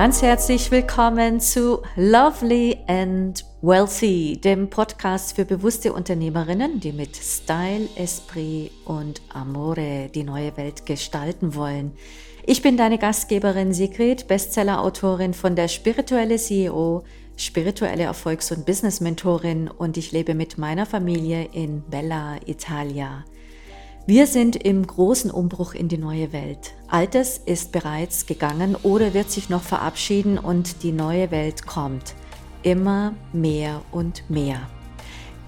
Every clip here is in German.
Ganz herzlich willkommen zu Lovely and Wealthy, dem Podcast für bewusste Unternehmerinnen, die mit Style, Esprit und Amore die neue Welt gestalten wollen. Ich bin deine Gastgeberin Sigrid, Bestseller-Autorin von der Spirituelle CEO, spirituelle Erfolgs- und Business-Mentorin und ich lebe mit meiner Familie in Bella, Italia. Wir sind im großen Umbruch in die neue Welt. Altes ist bereits gegangen oder wird sich noch verabschieden und die neue Welt kommt. Immer mehr und mehr.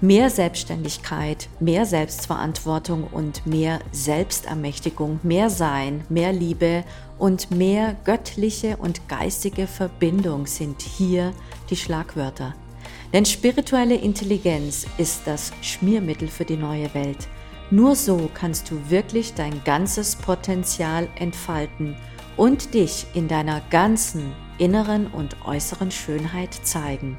Mehr Selbstständigkeit, mehr Selbstverantwortung und mehr Selbstermächtigung, mehr Sein, mehr Liebe und mehr göttliche und geistige Verbindung sind hier die Schlagwörter. Denn spirituelle Intelligenz ist das Schmiermittel für die neue Welt. Nur so kannst du wirklich dein ganzes Potenzial entfalten und dich in deiner ganzen inneren und äußeren Schönheit zeigen.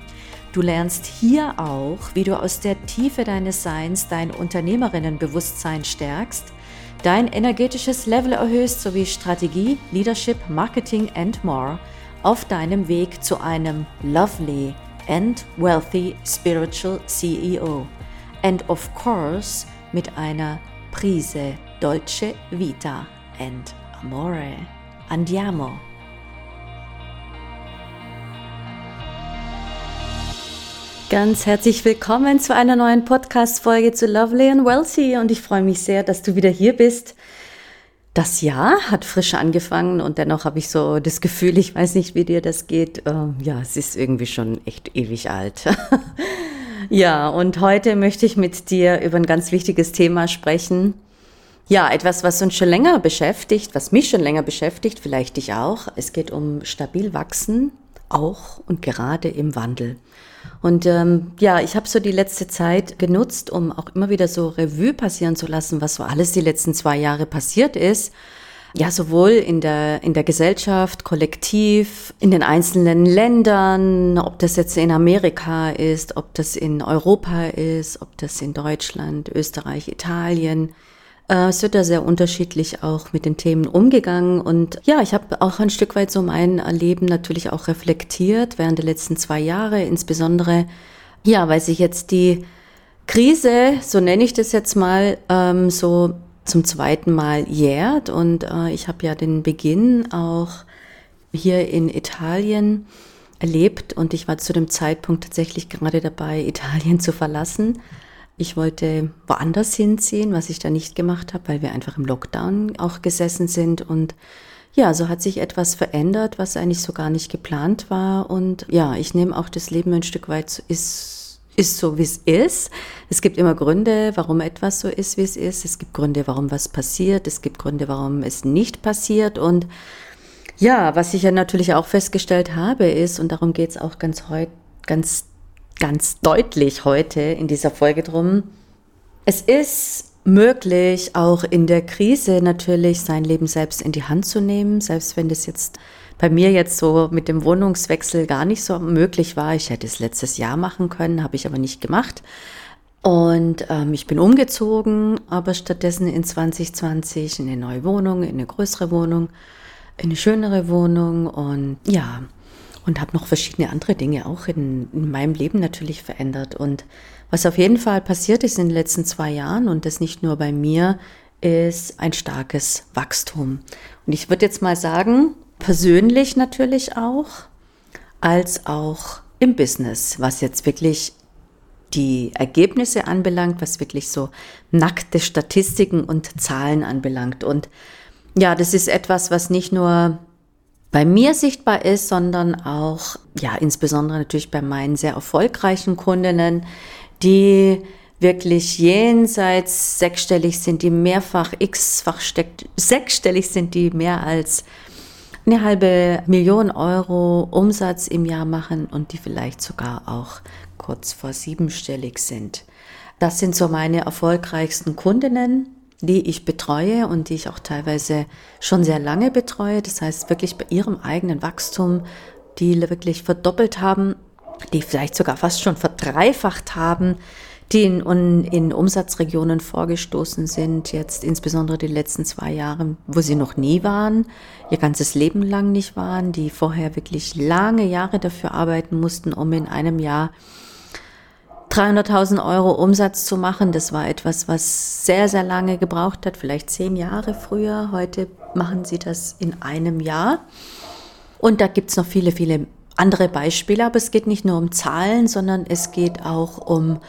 Du lernst hier auch, wie du aus der Tiefe deines Seins dein Unternehmerinnenbewusstsein stärkst, dein energetisches Level erhöhst sowie Strategie, Leadership, Marketing and more auf deinem Weg zu einem lovely and wealthy spiritual CEO. And of course, mit einer Prise Dolce Vita and Amore. Andiamo! Ganz herzlich willkommen zu einer neuen Podcast-Folge zu Lovely and Wealthy und ich freue mich sehr, dass du wieder hier bist. Das Jahr hat frisch angefangen und dennoch habe ich so das Gefühl, ich weiß nicht, wie dir das geht. Äh, ja, es ist irgendwie schon echt ewig alt. Ja, und heute möchte ich mit dir über ein ganz wichtiges Thema sprechen. Ja, etwas, was uns schon länger beschäftigt, was mich schon länger beschäftigt, vielleicht dich auch. Es geht um stabil wachsen, auch und gerade im Wandel. Und ähm, ja, ich habe so die letzte Zeit genutzt, um auch immer wieder so Revue passieren zu lassen, was so alles die letzten zwei Jahre passiert ist ja, sowohl in der, in der Gesellschaft, kollektiv, in den einzelnen Ländern, ob das jetzt in Amerika ist, ob das in Europa ist, ob das in Deutschland, Österreich, Italien. Äh, es wird da sehr unterschiedlich auch mit den Themen umgegangen. Und ja, ich habe auch ein Stück weit so mein Erleben natürlich auch reflektiert während der letzten zwei Jahre, insbesondere, ja, weil sich jetzt die Krise, so nenne ich das jetzt mal, ähm, so zum zweiten Mal jährt. Und äh, ich habe ja den Beginn auch hier in Italien erlebt und ich war zu dem Zeitpunkt tatsächlich gerade dabei, Italien zu verlassen. Ich wollte woanders hinziehen, was ich da nicht gemacht habe, weil wir einfach im Lockdown auch gesessen sind. Und ja, so hat sich etwas verändert, was eigentlich so gar nicht geplant war. Und ja, ich nehme auch das Leben ein Stück weit, ist ist so, wie es ist. Es gibt immer Gründe, warum etwas so ist, wie es ist. Es gibt Gründe, warum was passiert. Es gibt Gründe, warum es nicht passiert. Und ja, was ich ja natürlich auch festgestellt habe, ist, und darum geht es auch ganz ganz, ganz deutlich heute in dieser Folge drum, es ist möglich, auch in der Krise natürlich sein Leben selbst in die Hand zu nehmen, selbst wenn das jetzt bei mir jetzt so mit dem Wohnungswechsel gar nicht so möglich war. Ich hätte es letztes Jahr machen können, habe ich aber nicht gemacht. Und ähm, ich bin umgezogen, aber stattdessen in 2020 in eine neue Wohnung, in eine größere Wohnung, in eine schönere Wohnung und ja, und habe noch verschiedene andere Dinge auch in, in meinem Leben natürlich verändert. Und was auf jeden Fall passiert ist in den letzten zwei Jahren und das nicht nur bei mir, ist ein starkes Wachstum. Und ich würde jetzt mal sagen, persönlich natürlich auch, als auch im Business, was jetzt wirklich die Ergebnisse anbelangt, was wirklich so nackte Statistiken und Zahlen anbelangt. Und ja, das ist etwas, was nicht nur bei mir sichtbar ist, sondern auch, ja, insbesondere natürlich bei meinen sehr erfolgreichen Kundinnen, die wirklich jenseits sechsstellig sind, die mehrfach x-fach sechsstellig sind, die mehr als eine halbe Million Euro Umsatz im Jahr machen und die vielleicht sogar auch kurz vor siebenstellig sind. Das sind so meine erfolgreichsten Kundinnen, die ich betreue und die ich auch teilweise schon sehr lange betreue. Das heißt wirklich bei ihrem eigenen Wachstum, die wirklich verdoppelt haben, die vielleicht sogar fast schon verdreifacht haben, die in, in Umsatzregionen vorgestoßen sind, jetzt insbesondere die letzten zwei Jahre, wo sie noch nie waren, ihr ganzes Leben lang nicht waren, die vorher wirklich lange Jahre dafür arbeiten mussten, um in einem Jahr 300.000 Euro Umsatz zu machen. Das war etwas, was sehr, sehr lange gebraucht hat, vielleicht zehn Jahre früher. Heute machen sie das in einem Jahr. Und da gibt es noch viele, viele andere Beispiele, aber es geht nicht nur um Zahlen, sondern es geht auch um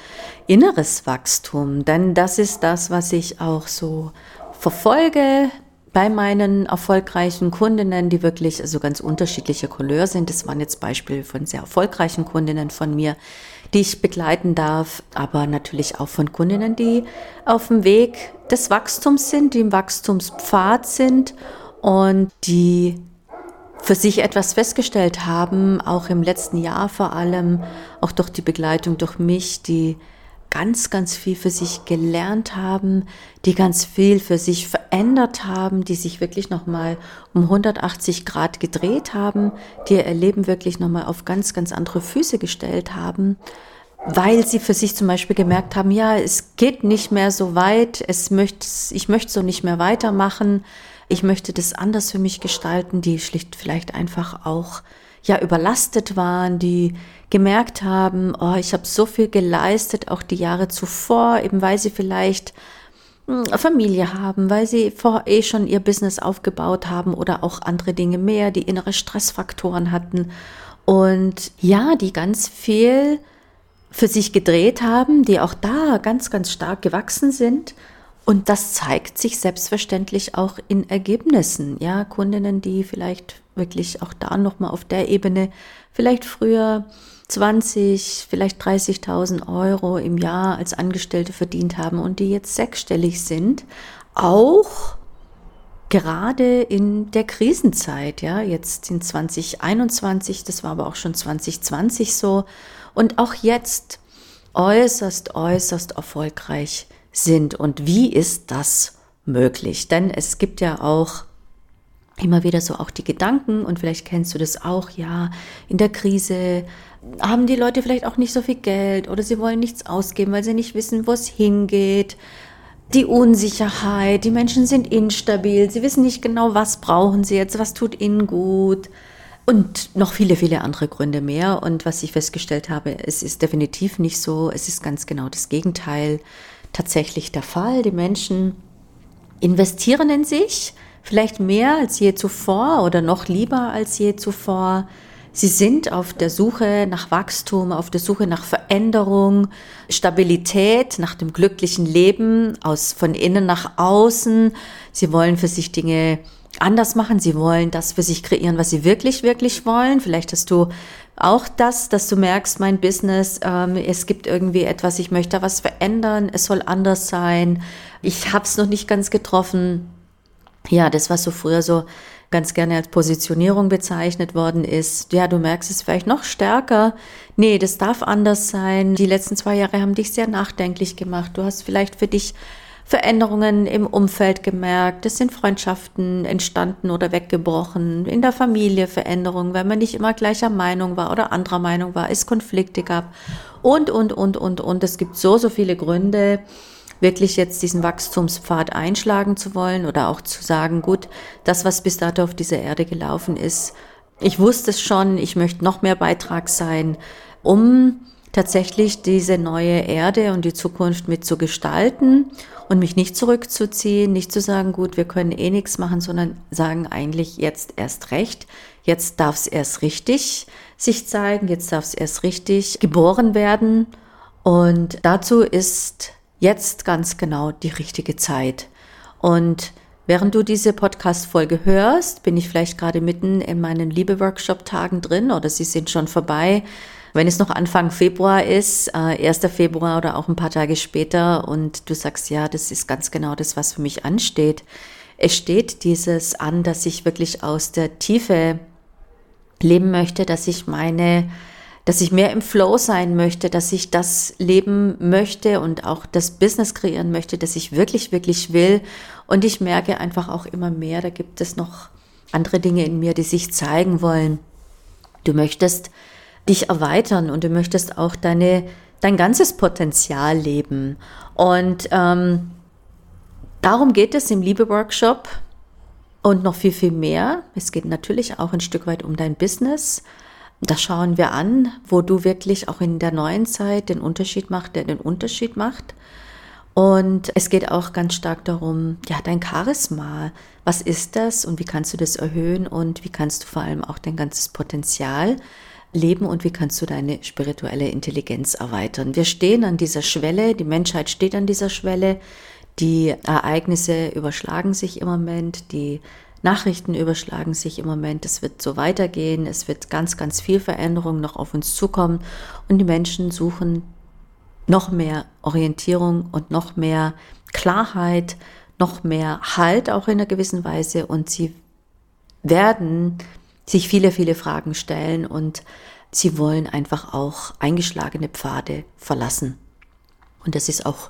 inneres Wachstum. Denn das ist das, was ich auch so verfolge bei meinen erfolgreichen Kundinnen, die wirklich also ganz unterschiedliche Couleur sind. Das waren jetzt Beispiele von sehr erfolgreichen Kundinnen von mir, die ich begleiten darf, aber natürlich auch von Kundinnen, die auf dem Weg des Wachstums sind, die im Wachstumspfad sind und die für sich etwas festgestellt haben, auch im letzten Jahr vor allem, auch durch die Begleitung durch mich, die ganz, ganz viel für sich gelernt haben, die ganz viel für sich verändert haben, die sich wirklich nochmal um 180 Grad gedreht haben, die ihr Leben wirklich nochmal auf ganz, ganz andere Füße gestellt haben, weil sie für sich zum Beispiel gemerkt haben, ja, es geht nicht mehr so weit, es möchte, ich möchte so nicht mehr weitermachen, ich möchte das anders für mich gestalten, die schlicht vielleicht einfach auch ja überlastet waren, die gemerkt haben, oh, ich habe so viel geleistet, auch die Jahre zuvor, eben weil sie vielleicht hm, Familie haben, weil sie vor eh schon ihr Business aufgebaut haben oder auch andere Dinge mehr, die innere Stressfaktoren hatten. Und ja, die ganz viel für sich gedreht haben, die auch da ganz, ganz stark gewachsen sind und das zeigt sich selbstverständlich auch in Ergebnissen. Ja, Kundinnen, die vielleicht wirklich auch da nochmal auf der Ebene vielleicht früher 20, vielleicht 30.000 Euro im Jahr als Angestellte verdient haben und die jetzt sechsstellig sind, auch gerade in der Krisenzeit, ja, jetzt in 2021, das war aber auch schon 2020 so und auch jetzt äußerst, äußerst erfolgreich sind und wie ist das möglich? Denn es gibt ja auch immer wieder so auch die Gedanken und vielleicht kennst du das auch, ja, in der Krise haben die Leute vielleicht auch nicht so viel Geld oder sie wollen nichts ausgeben, weil sie nicht wissen, wo es hingeht. Die Unsicherheit, die Menschen sind instabil, sie wissen nicht genau, was brauchen sie jetzt, was tut ihnen gut. Und noch viele, viele andere Gründe mehr. Und was ich festgestellt habe, es ist definitiv nicht so. Es ist ganz genau das Gegenteil tatsächlich der Fall. Die Menschen investieren in sich, vielleicht mehr als je zuvor oder noch lieber als je zuvor. Sie sind auf der Suche nach Wachstum, auf der Suche nach Veränderung, Stabilität, nach dem glücklichen Leben, aus, von innen nach außen. Sie wollen für sich Dinge anders machen. Sie wollen das für sich kreieren, was sie wirklich, wirklich wollen. Vielleicht hast du auch das, dass du merkst, mein Business, ähm, es gibt irgendwie etwas, ich möchte was verändern, es soll anders sein. Ich habe es noch nicht ganz getroffen. Ja, das, was so früher so ganz gerne als Positionierung bezeichnet worden ist. Ja, du merkst es vielleicht noch stärker. Nee, das darf anders sein. Die letzten zwei Jahre haben dich sehr nachdenklich gemacht. Du hast vielleicht für dich Veränderungen im Umfeld gemerkt. Es sind Freundschaften entstanden oder weggebrochen. In der Familie Veränderungen, wenn man nicht immer gleicher Meinung war oder anderer Meinung war, es Konflikte gab und, und, und, und, und. Es gibt so, so viele Gründe, wirklich jetzt diesen Wachstumspfad einschlagen zu wollen oder auch zu sagen, gut, das, was bis dato auf dieser Erde gelaufen ist, ich wusste es schon, ich möchte noch mehr Beitrag sein, um tatsächlich diese neue Erde und die Zukunft mit zu gestalten und mich nicht zurückzuziehen, nicht zu sagen, gut, wir können eh nichts machen, sondern sagen eigentlich jetzt erst recht, jetzt darf es erst richtig sich zeigen, jetzt darf es erst richtig geboren werden und dazu ist jetzt ganz genau die richtige Zeit. Und Während du diese Podcast-Folge hörst, bin ich vielleicht gerade mitten in meinen Liebe-Workshop-Tagen drin oder sie sind schon vorbei. Wenn es noch Anfang Februar ist, äh, 1. Februar oder auch ein paar Tage später und du sagst, ja, das ist ganz genau das, was für mich ansteht. Es steht dieses an, dass ich wirklich aus der Tiefe leben möchte, dass ich meine, dass ich mehr im Flow sein möchte, dass ich das leben möchte und auch das Business kreieren möchte, das ich wirklich, wirklich will. Und ich merke einfach auch immer mehr, da gibt es noch andere Dinge in mir, die sich zeigen wollen. Du möchtest dich erweitern und du möchtest auch deine dein ganzes Potenzial leben. Und ähm, darum geht es im Liebe-Workshop und noch viel, viel mehr. Es geht natürlich auch ein Stück weit um dein Business. Da schauen wir an, wo du wirklich auch in der neuen Zeit den Unterschied machst, der den Unterschied macht. Und es geht auch ganz stark darum, ja, dein Charisma. Was ist das und wie kannst du das erhöhen und wie kannst du vor allem auch dein ganzes Potenzial leben und wie kannst du deine spirituelle Intelligenz erweitern. Wir stehen an dieser Schwelle, die Menschheit steht an dieser Schwelle, die Ereignisse überschlagen sich im Moment, die Nachrichten überschlagen sich im Moment, es wird so weitergehen, es wird ganz, ganz viel Veränderung noch auf uns zukommen und die Menschen suchen noch mehr Orientierung und noch mehr Klarheit, noch mehr Halt auch in einer gewissen Weise und sie werden sich viele, viele Fragen stellen und sie wollen einfach auch eingeschlagene Pfade verlassen. Und das ist auch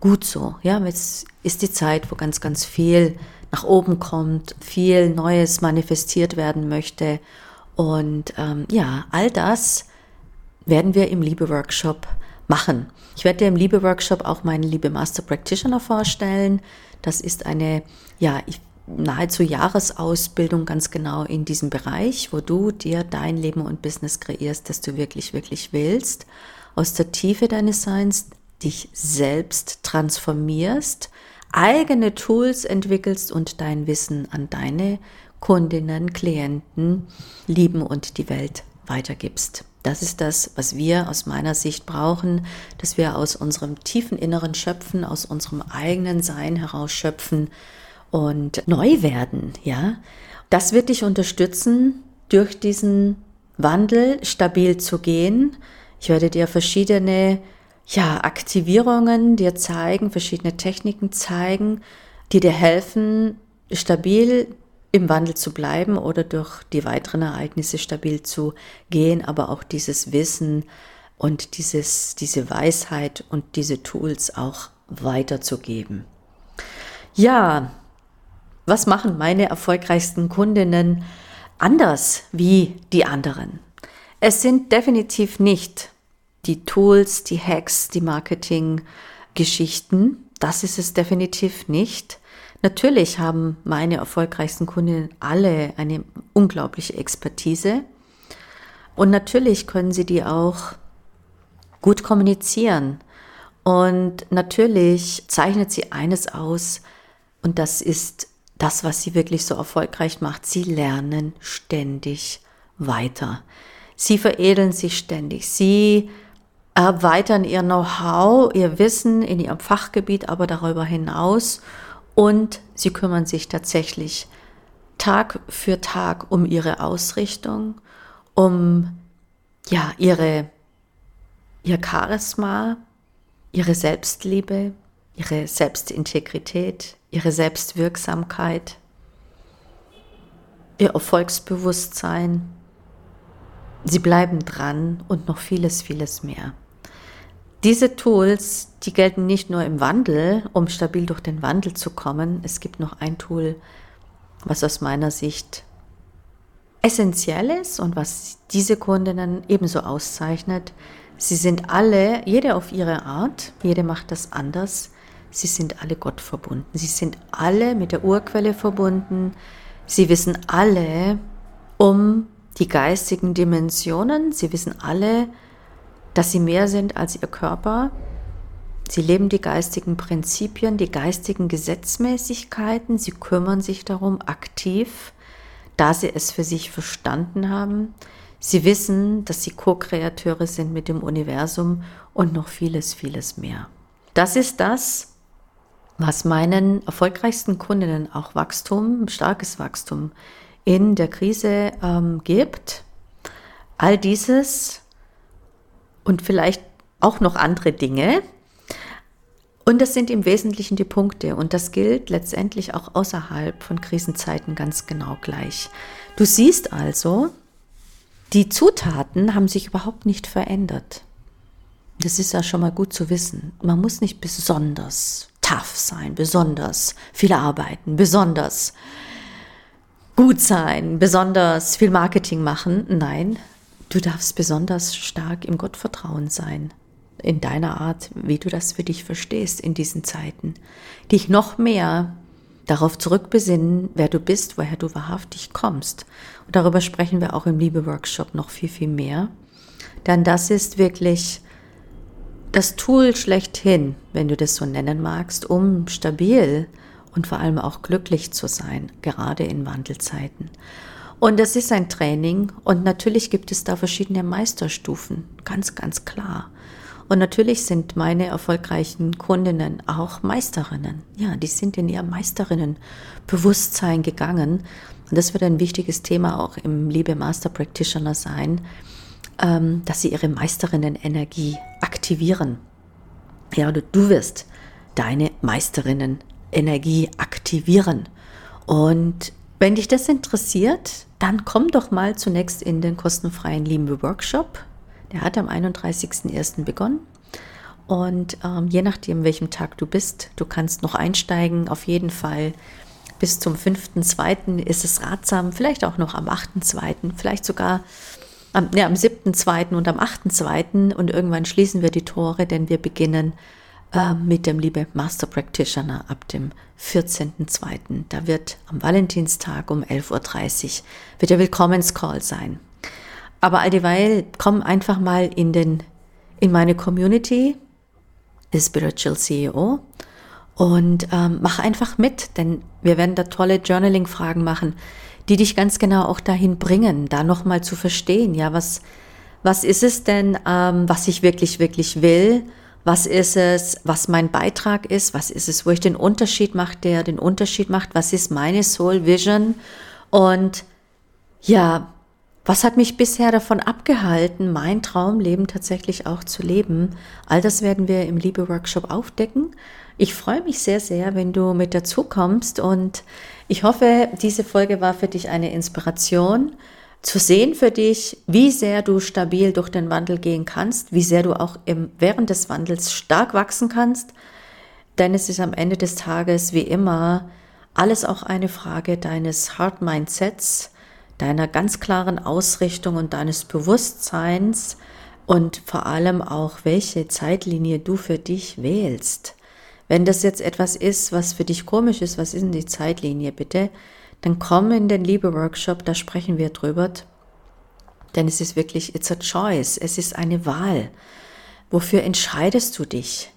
gut so. Ja, jetzt ist die Zeit, wo ganz, ganz viel nach oben kommt, viel Neues manifestiert werden möchte. Und ähm, ja, all das werden wir im Liebe-Workshop machen. Ich werde dir im Liebe-Workshop auch meinen Liebe Master Practitioner vorstellen. Das ist eine, ja, ich nahezu Jahresausbildung ganz genau in diesem Bereich, wo du dir dein Leben und Business kreierst, das du wirklich, wirklich willst, aus der Tiefe deines Seins dich selbst transformierst, eigene Tools entwickelst und dein Wissen an deine Kundinnen, Klienten, lieben und die Welt weitergibst. Das ist das, was wir aus meiner Sicht brauchen, dass wir aus unserem tiefen Inneren schöpfen, aus unserem eigenen Sein heraus schöpfen und neu werden, ja. Das wird dich unterstützen, durch diesen Wandel stabil zu gehen. Ich werde dir verschiedene ja, Aktivierungen dir zeigen, verschiedene Techniken zeigen, die dir helfen, stabil im Wandel zu bleiben oder durch die weiteren Ereignisse stabil zu gehen, aber auch dieses Wissen und dieses, diese Weisheit und diese Tools auch weiterzugeben. Ja, was machen meine erfolgreichsten Kundinnen anders wie die anderen? Es sind definitiv nicht die Tools, die Hacks, die Marketing-Geschichten. Das ist es definitiv nicht. Natürlich haben meine erfolgreichsten Kundinnen alle eine unglaubliche Expertise. Und natürlich können sie die auch gut kommunizieren. Und natürlich zeichnet sie eines aus, und das ist das, was sie wirklich so erfolgreich macht. Sie lernen ständig weiter. Sie veredeln sich ständig. Sie erweitern ihr Know-how, ihr Wissen in ihrem Fachgebiet, aber darüber hinaus. Und sie kümmern sich tatsächlich Tag für Tag um ihre Ausrichtung, um ja, ihre, ihr Charisma, ihre Selbstliebe, ihre Selbstintegrität, ihre Selbstwirksamkeit, ihr Erfolgsbewusstsein. Sie bleiben dran und noch vieles, vieles mehr. Diese Tools, die gelten nicht nur im Wandel, um stabil durch den Wandel zu kommen. Es gibt noch ein Tool, was aus meiner Sicht essentiell ist und was diese Kundinnen ebenso auszeichnet. Sie sind alle, jede auf ihre Art, jede macht das anders. Sie sind alle Gott verbunden. Sie sind alle mit der Urquelle verbunden. Sie wissen alle um die geistigen Dimensionen. Sie wissen alle, dass sie mehr sind als ihr Körper. Sie leben die geistigen Prinzipien, die geistigen Gesetzmäßigkeiten. Sie kümmern sich darum aktiv, da sie es für sich verstanden haben. Sie wissen, dass sie Co-Kreateure sind mit dem Universum und noch vieles, vieles mehr. Das ist das, was meinen erfolgreichsten Kundinnen auch Wachstum, starkes Wachstum in der Krise ähm, gibt. All dieses und vielleicht auch noch andere Dinge. Und das sind im Wesentlichen die Punkte. Und das gilt letztendlich auch außerhalb von Krisenzeiten ganz genau gleich. Du siehst also, die Zutaten haben sich überhaupt nicht verändert. Das ist ja schon mal gut zu wissen. Man muss nicht besonders tough sein, besonders viel arbeiten, besonders gut sein, besonders viel Marketing machen. Nein, Du darfst besonders stark im Gottvertrauen sein. in deiner Art, wie du das für dich verstehst in diesen Zeiten. Dich noch mehr darauf zurückbesinnen, wer du bist, woher du wahrhaftig kommst. Und darüber sprechen wir auch im Liebe-Workshop noch viel, viel mehr. Denn das ist wirklich das Tool schlechthin, wenn du das so nennen magst, um stabil und vor allem auch glücklich zu sein, gerade in Wandelzeiten. Und das ist ein Training und natürlich gibt es da verschiedene Meisterstufen, ganz, ganz klar. Und natürlich sind meine erfolgreichen Kundinnen auch Meisterinnen. Ja, die sind in ihr Meisterinnenbewusstsein gegangen. Und das wird ein wichtiges Thema auch im Liebe Master Practitioner sein, ähm, dass sie ihre Meisterinnen-Energie aktivieren. Ja, du, du wirst deine Meisterinnen-Energie aktivieren. Und wenn dich das interessiert, dann komm doch mal zunächst in den kostenfreien Liebe Workshop. Der hat am 31.01. begonnen. Und ähm, je nachdem, welchem Tag du bist, du kannst noch einsteigen. Auf jeden Fall bis zum 5.2. ist es ratsam, vielleicht auch noch am 8.2., vielleicht sogar am, ne, am 7.2. und am 8.2. Und irgendwann schließen wir die Tore, denn wir beginnen äh, mit dem Liebe Master Practitioner ab dem 14.2. Da wird am Valentinstag um 11.30 Uhr wird der Willkommenscall sein. Aber all dieweil komm einfach mal in, den, in meine Community, The Spiritual CEO, und ähm, mach einfach mit, denn wir werden da tolle Journaling-Fragen machen, die dich ganz genau auch dahin bringen, da nochmal zu verstehen, ja, was, was ist es denn, ähm, was ich wirklich, wirklich will? Was ist es, was mein Beitrag ist? Was ist es, wo ich den Unterschied mache, der den Unterschied macht? Was ist meine Soul Vision? Und ja, was hat mich bisher davon abgehalten, mein Traumleben tatsächlich auch zu leben? All das werden wir im Liebe-Workshop aufdecken. Ich freue mich sehr, sehr, wenn du mit dazu kommst und ich hoffe, diese Folge war für dich eine Inspiration, zu sehen für dich, wie sehr du stabil durch den Wandel gehen kannst, wie sehr du auch im, während des Wandels stark wachsen kannst. Denn es ist am Ende des Tages wie immer alles auch eine Frage deines Heart Mindsets, deiner ganz klaren Ausrichtung und deines Bewusstseins und vor allem auch, welche Zeitlinie du für dich wählst. Wenn das jetzt etwas ist, was für dich komisch ist, was ist denn die Zeitlinie bitte, dann komm in den Liebe-Workshop, da sprechen wir drüber. Denn es ist wirklich, it's a choice, es ist eine Wahl. Wofür entscheidest du dich?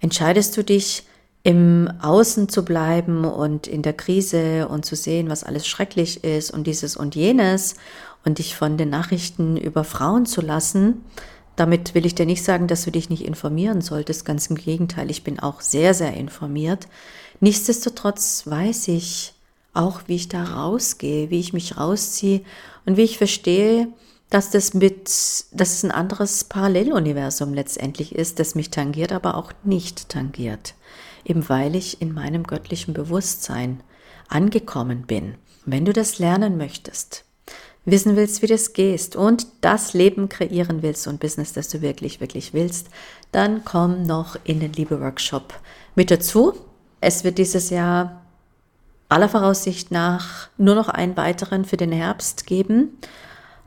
Entscheidest du dich, im Außen zu bleiben und in der Krise und zu sehen, was alles schrecklich ist und dieses und jenes und dich von den Nachrichten über Frauen zu lassen. Damit will ich dir nicht sagen, dass du dich nicht informieren solltest. Ganz im Gegenteil, ich bin auch sehr, sehr informiert. Nichtsdestotrotz weiß ich auch, wie ich da rausgehe, wie ich mich rausziehe und wie ich verstehe, dass das mit, dass es ein anderes Paralleluniversum letztendlich ist, das mich tangiert, aber auch nicht tangiert eben weil ich in meinem göttlichen Bewusstsein angekommen bin. Wenn du das lernen möchtest, wissen willst, wie das geht und das Leben kreieren willst und Business, das du wirklich, wirklich willst, dann komm noch in den Liebe-Workshop mit dazu. Es wird dieses Jahr aller Voraussicht nach nur noch einen weiteren für den Herbst geben.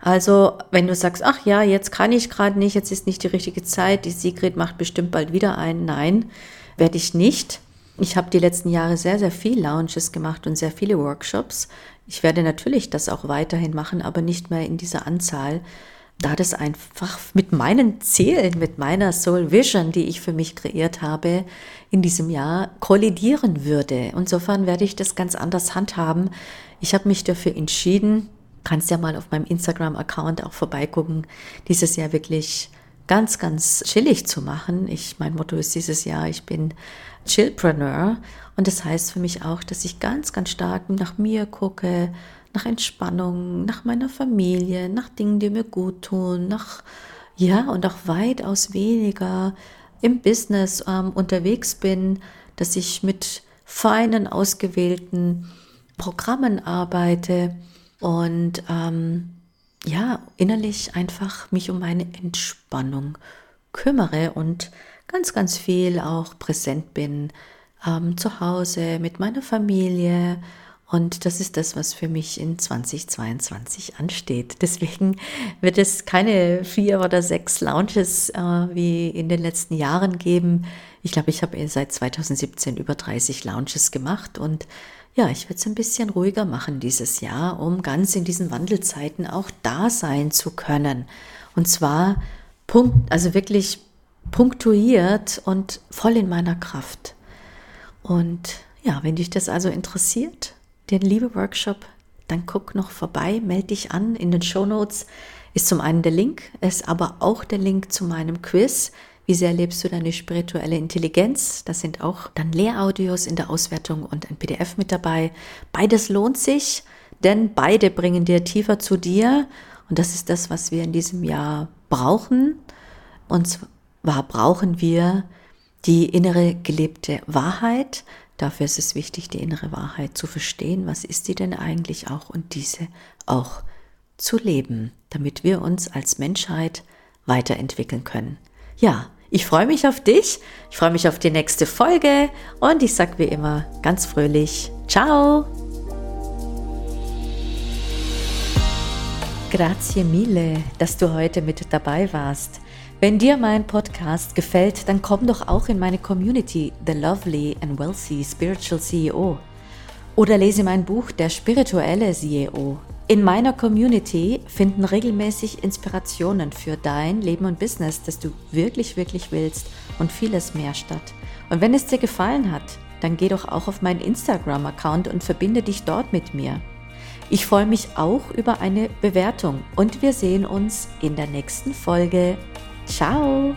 Also, wenn du sagst, ach ja, jetzt kann ich gerade nicht, jetzt ist nicht die richtige Zeit, die Sigrid macht bestimmt bald wieder einen. Nein, werde ich nicht. Ich habe die letzten Jahre sehr, sehr viel Lounges gemacht und sehr viele Workshops. Ich werde natürlich das auch weiterhin machen, aber nicht mehr in dieser Anzahl, da das einfach mit meinen Zielen, mit meiner Soul Vision, die ich für mich kreiert habe, in diesem Jahr kollidieren würde. Insofern werde ich das ganz anders handhaben. Ich habe mich dafür entschieden, kannst ja mal auf meinem Instagram-Account auch vorbeigucken, dieses Jahr wirklich ganz, ganz chillig zu machen. Ich, mein Motto ist dieses Jahr, ich bin Chillpreneur und das heißt für mich auch, dass ich ganz, ganz stark nach mir gucke, nach Entspannung, nach meiner Familie, nach Dingen, die mir gut tun, nach, ja, und auch weitaus weniger im Business ähm, unterwegs bin, dass ich mit feinen, ausgewählten Programmen arbeite und ähm, ja, innerlich einfach mich um meine Entspannung kümmere und ganz, ganz viel auch präsent bin ähm, zu Hause mit meiner Familie Und das ist das, was für mich in 2022 ansteht. Deswegen wird es keine vier oder sechs Lounges äh, wie in den letzten Jahren geben. Ich glaube, ich habe seit 2017 über 30 Lounges gemacht und ja, ich werde es ein bisschen ruhiger machen dieses Jahr, um ganz in diesen Wandelzeiten auch da sein zu können. Und zwar punkt, also wirklich punktuiert und voll in meiner Kraft. Und ja, wenn dich das also interessiert, den Liebe-Workshop, dann guck noch vorbei, melde dich an. In den Show Notes ist zum einen der Link, ist aber auch der Link zu meinem Quiz. Wie sehr lebst du deine spirituelle Intelligenz? Das sind auch dann Lehraudios in der Auswertung und ein PDF mit dabei. Beides lohnt sich, denn beide bringen dir tiefer zu dir. Und das ist das, was wir in diesem Jahr brauchen. Und zwar brauchen wir die innere gelebte Wahrheit, Dafür ist es wichtig, die innere Wahrheit zu verstehen. Was ist sie denn eigentlich auch? Und diese auch zu leben, damit wir uns als Menschheit weiterentwickeln können. Ja, ich freue mich auf dich. Ich freue mich auf die nächste Folge. Und ich sage wie immer ganz fröhlich, ciao. Grazie mille, dass du heute mit dabei warst. Wenn dir mein Podcast gefällt, dann komm doch auch in meine Community, The Lovely and Wealthy Spiritual CEO. Oder lese mein Buch Der spirituelle CEO. In meiner Community finden regelmäßig Inspirationen für dein Leben und Business, das du wirklich, wirklich willst und vieles mehr statt. Und wenn es dir gefallen hat, dann geh doch auch auf meinen Instagram-Account und verbinde dich dort mit mir. Ich freue mich auch über eine Bewertung und wir sehen uns in der nächsten Folge. Ciao!